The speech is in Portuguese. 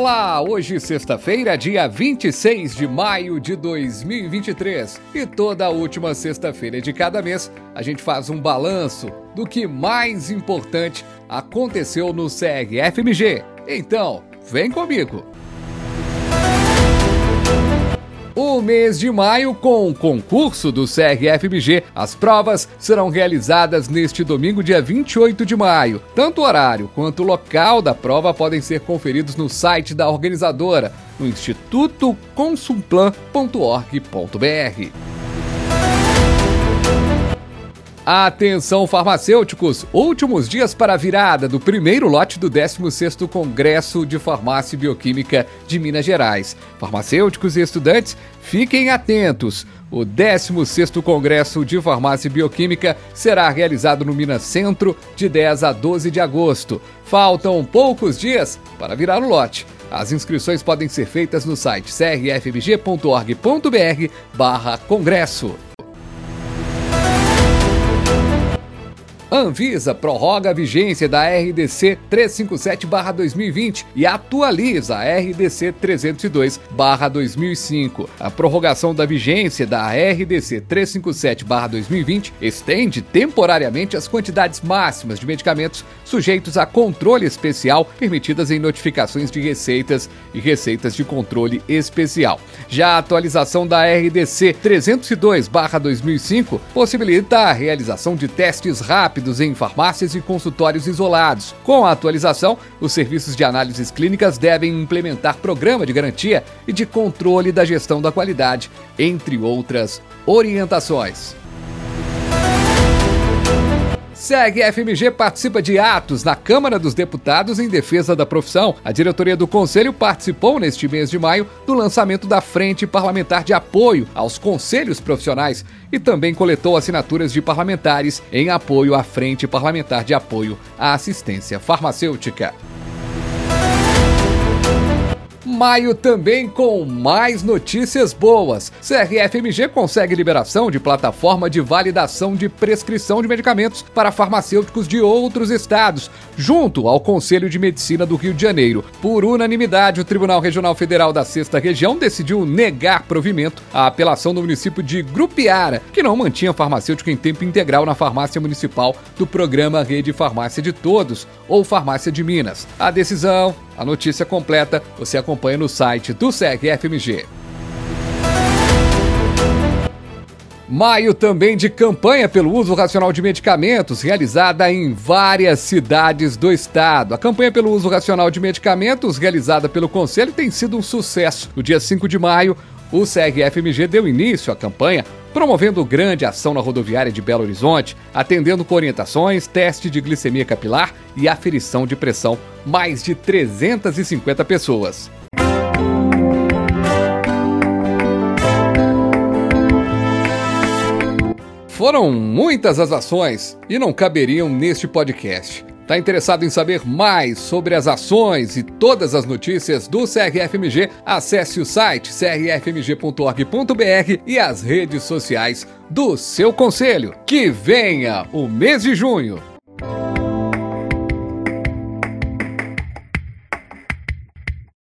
Olá, hoje sexta-feira, dia 26 de maio de 2023. E toda última sexta-feira de cada mês, a gente faz um balanço do que mais importante aconteceu no CRFMG. Então, vem comigo. O mês de maio, com o concurso do CRFMG, as provas serão realizadas neste domingo, dia 28 de maio. Tanto o horário quanto o local da prova podem ser conferidos no site da organizadora, no institutoconsumplan.org.br. Atenção farmacêuticos, últimos dias para a virada do primeiro lote do 16º Congresso de Farmácia e Bioquímica de Minas Gerais. Farmacêuticos e estudantes, fiquem atentos. O 16º Congresso de Farmácia e Bioquímica será realizado no Minas Centro de 10 a 12 de agosto. Faltam poucos dias para virar o lote. As inscrições podem ser feitas no site crfbg.org.br barra congresso. Anvisa prorroga a vigência da RDC 357-2020 e atualiza a RDC 302-2005. A prorrogação da vigência da RDC 357-2020 estende temporariamente as quantidades máximas de medicamentos sujeitos a controle especial permitidas em notificações de receitas e receitas de controle especial. Já a atualização da RDC 302-2005 possibilita a realização de testes rápidos rápidos em farmácias e consultórios isolados. Com a atualização, os serviços de análises clínicas devem implementar programa de garantia e de controle da gestão da qualidade, entre outras orientações. Segue FMG participa de atos na Câmara dos Deputados em defesa da profissão. A diretoria do Conselho participou neste mês de maio do lançamento da Frente Parlamentar de Apoio aos Conselhos Profissionais e também coletou assinaturas de parlamentares em apoio à Frente Parlamentar de Apoio à Assistência Farmacêutica maio também com mais notícias boas. CRFMG consegue liberação de plataforma de validação de prescrição de medicamentos para farmacêuticos de outros estados, junto ao Conselho de Medicina do Rio de Janeiro. Por unanimidade, o Tribunal Regional Federal da Sexta Região decidiu negar provimento à apelação do município de Grupiara, que não mantinha farmacêutico em tempo integral na farmácia municipal do programa Rede Farmácia de Todos, ou Farmácia de Minas. A decisão a notícia completa você acompanha no site do SEG-FMG. Maio também de campanha pelo uso racional de medicamentos, realizada em várias cidades do estado. A campanha pelo uso racional de medicamentos, realizada pelo Conselho, tem sido um sucesso. No dia 5 de maio, o SEG-FMG deu início à campanha promovendo grande ação na rodoviária de Belo Horizonte, atendendo com orientações, teste de glicemia capilar e aferição de pressão. Mais de 350 pessoas. Foram muitas as ações e não caberiam neste podcast. Está interessado em saber mais sobre as ações e todas as notícias do CRFMG? Acesse o site crfmg.org.br e as redes sociais do seu conselho. Que venha o mês de junho!